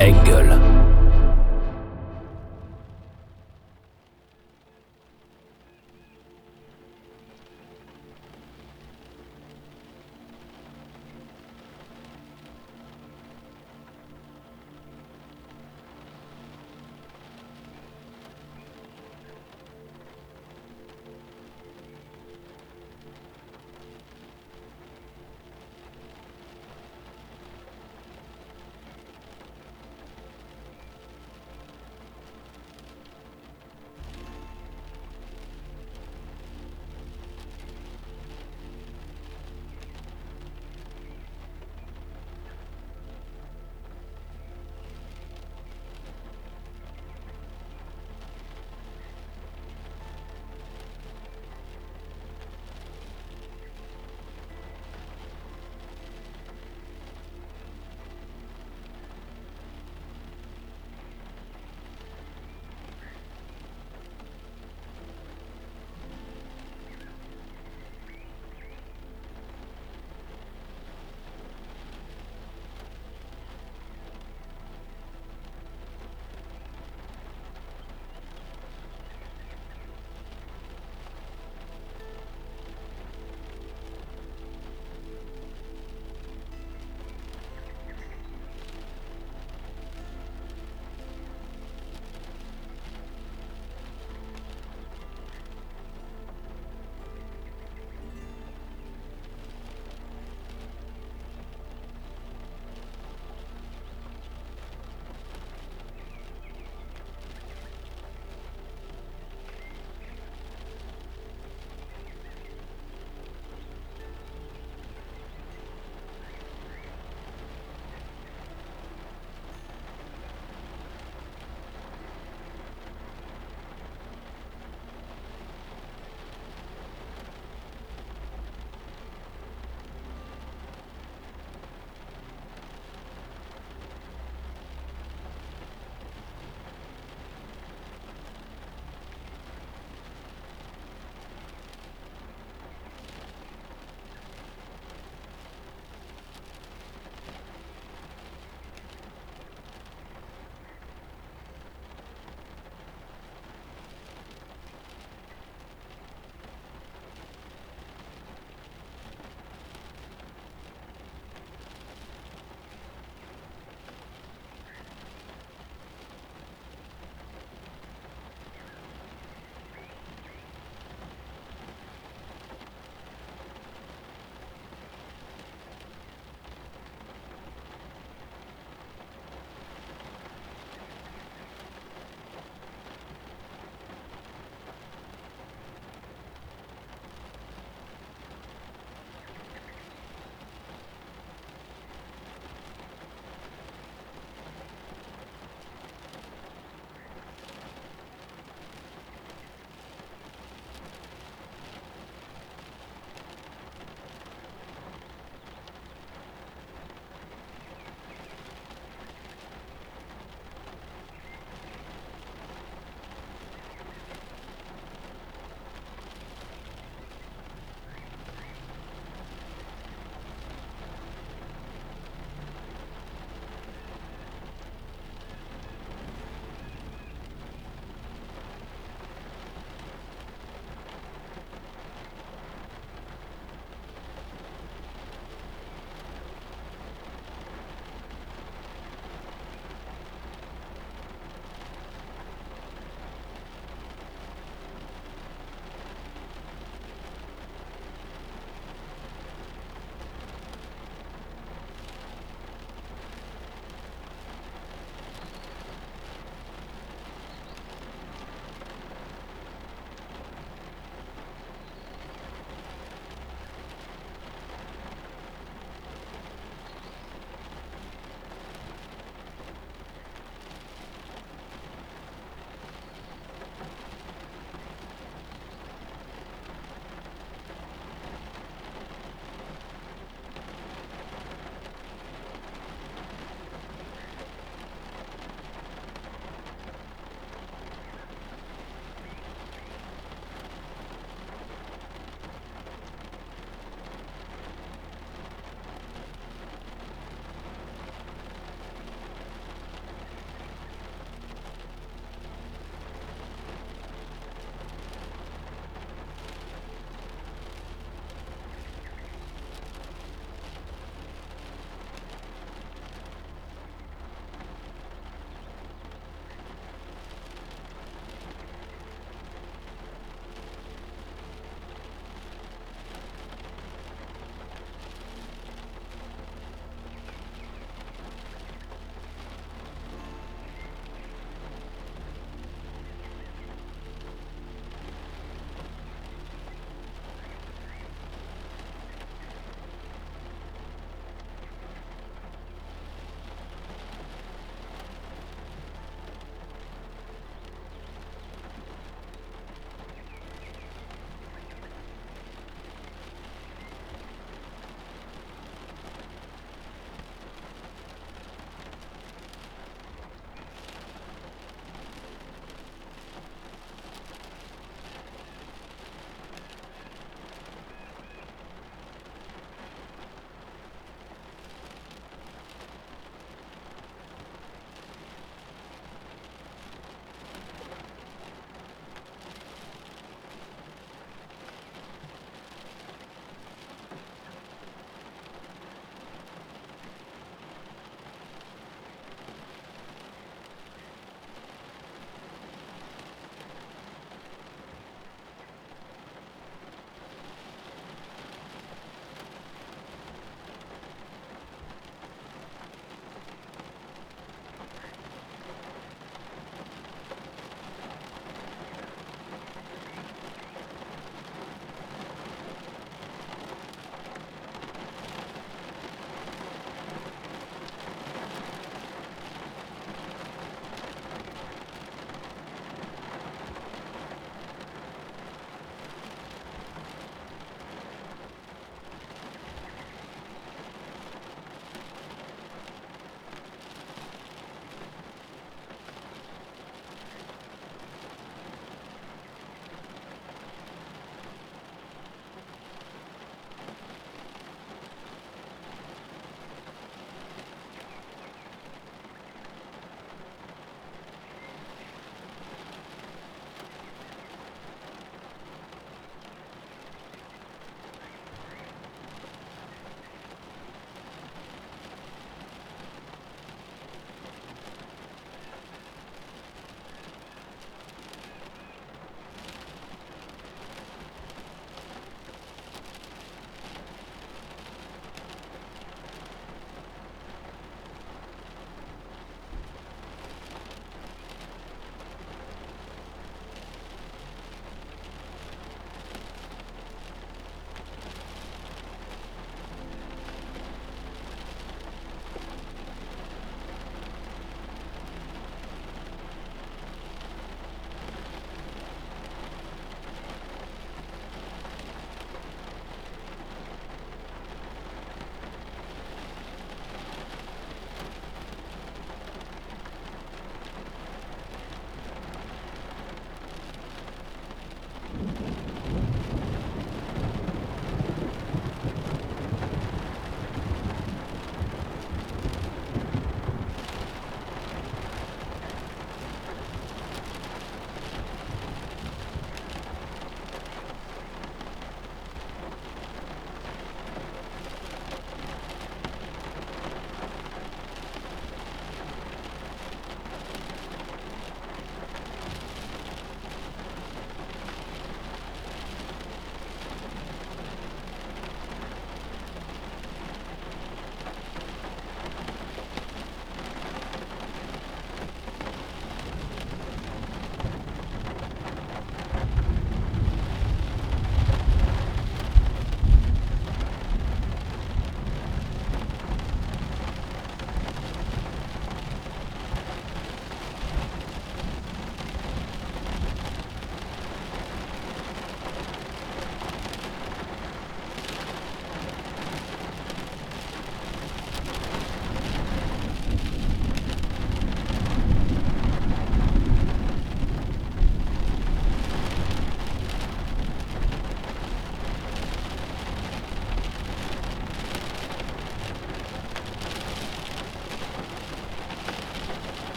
Engel.